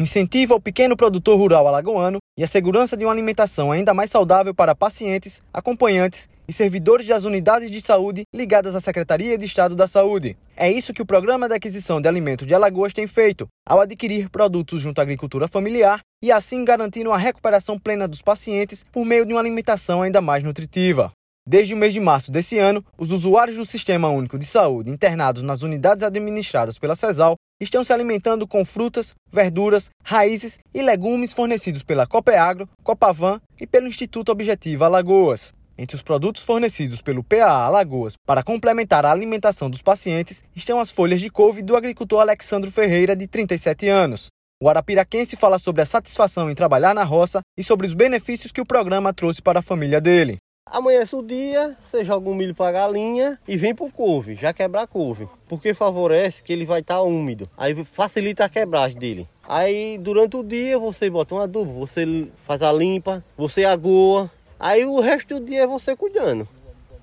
incentiva o pequeno produtor rural alagoano e a segurança de uma alimentação ainda mais saudável para pacientes, acompanhantes e servidores das unidades de saúde ligadas à Secretaria de Estado da Saúde. É isso que o Programa de Aquisição de Alimentos de Alagoas tem feito, ao adquirir produtos junto à agricultura familiar e assim garantindo a recuperação plena dos pacientes por meio de uma alimentação ainda mais nutritiva. Desde o mês de março desse ano, os usuários do Sistema Único de Saúde internados nas unidades administradas pela CESAL estão se alimentando com frutas, verduras, raízes e legumes fornecidos pela Copeagro, Copavan e pelo Instituto Objetivo Alagoas. Entre os produtos fornecidos pelo PAA Alagoas para complementar a alimentação dos pacientes estão as folhas de couve do agricultor Alexandro Ferreira, de 37 anos. O arapiraquense fala sobre a satisfação em trabalhar na roça e sobre os benefícios que o programa trouxe para a família dele. Amanhece o dia, você joga um milho para galinha e vem pro couve, já quebrar couve. Porque favorece que ele vai estar tá úmido. Aí facilita a quebragem dele. Aí durante o dia você bota um adubo, você faz a limpa, você agoa. Aí o resto do dia é você cuidando.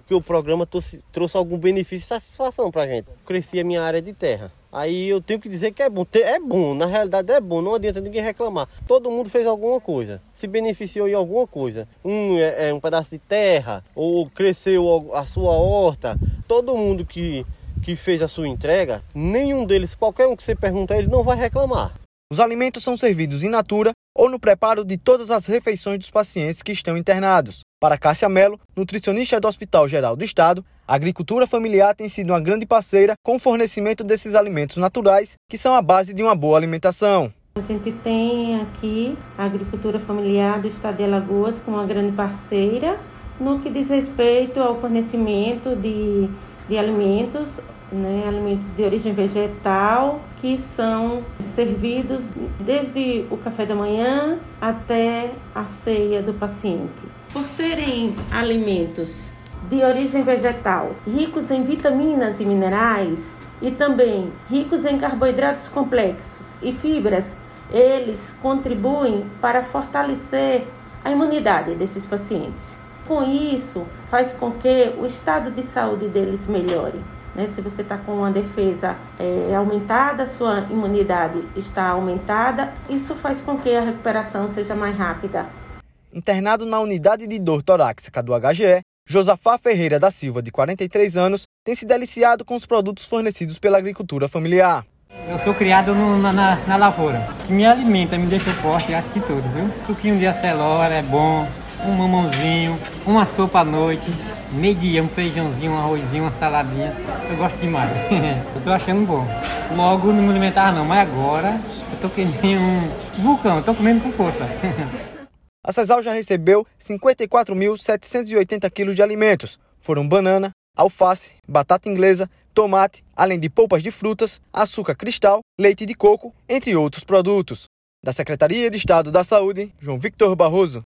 Porque o programa trouxe, trouxe algum benefício e satisfação pra gente. Cresci a minha área de terra. Aí eu tenho que dizer que é bom. É bom, na realidade é bom, não adianta ninguém reclamar. Todo mundo fez alguma coisa, se beneficiou em alguma coisa. Um é, é um pedaço de terra, ou cresceu a sua horta. Todo mundo que, que fez a sua entrega, nenhum deles, qualquer um que você perguntar, ele não vai reclamar. Os alimentos são servidos in natura ou no preparo de todas as refeições dos pacientes que estão internados. Para Cássia Mello, nutricionista do Hospital Geral do Estado, a agricultura familiar tem sido uma grande parceira com o fornecimento desses alimentos naturais, que são a base de uma boa alimentação. A gente tem aqui a agricultura familiar do Estado de Alagoas como uma grande parceira no que diz respeito ao fornecimento de, de alimentos né, alimentos de origem vegetal que são servidos desde o café da manhã até a ceia do paciente. Por serem alimentos de origem vegetal, ricos em vitaminas e minerais e também ricos em carboidratos complexos e fibras, eles contribuem para fortalecer a imunidade desses pacientes. Com isso, faz com que o estado de saúde deles melhore. Né? Se você está com uma defesa é, aumentada, sua imunidade está aumentada, isso faz com que a recuperação seja mais rápida. Internado na unidade de dor torácica do HGE, Josafá Ferreira da Silva, de 43 anos, tem se deliciado com os produtos fornecidos pela agricultura familiar. Eu sou criado no, na, na, na, lavoura, que me alimenta, me deixa forte, acho que tudo, viu? Suquinho de acelora é bom, um mamãozinho, uma sopa à noite, meio dia, um feijãozinho, um arrozinho, uma saladinha. Eu gosto demais. eu tô achando bom. Logo não me alimentava não, mas agora eu tô que nem um vulcão, eu tô comendo com força. A Cesal já recebeu 54.780 quilos de alimentos. Foram banana, alface, batata inglesa, tomate, além de polpas de frutas, açúcar cristal, leite de coco, entre outros produtos. Da Secretaria de Estado da Saúde, João Victor Barroso.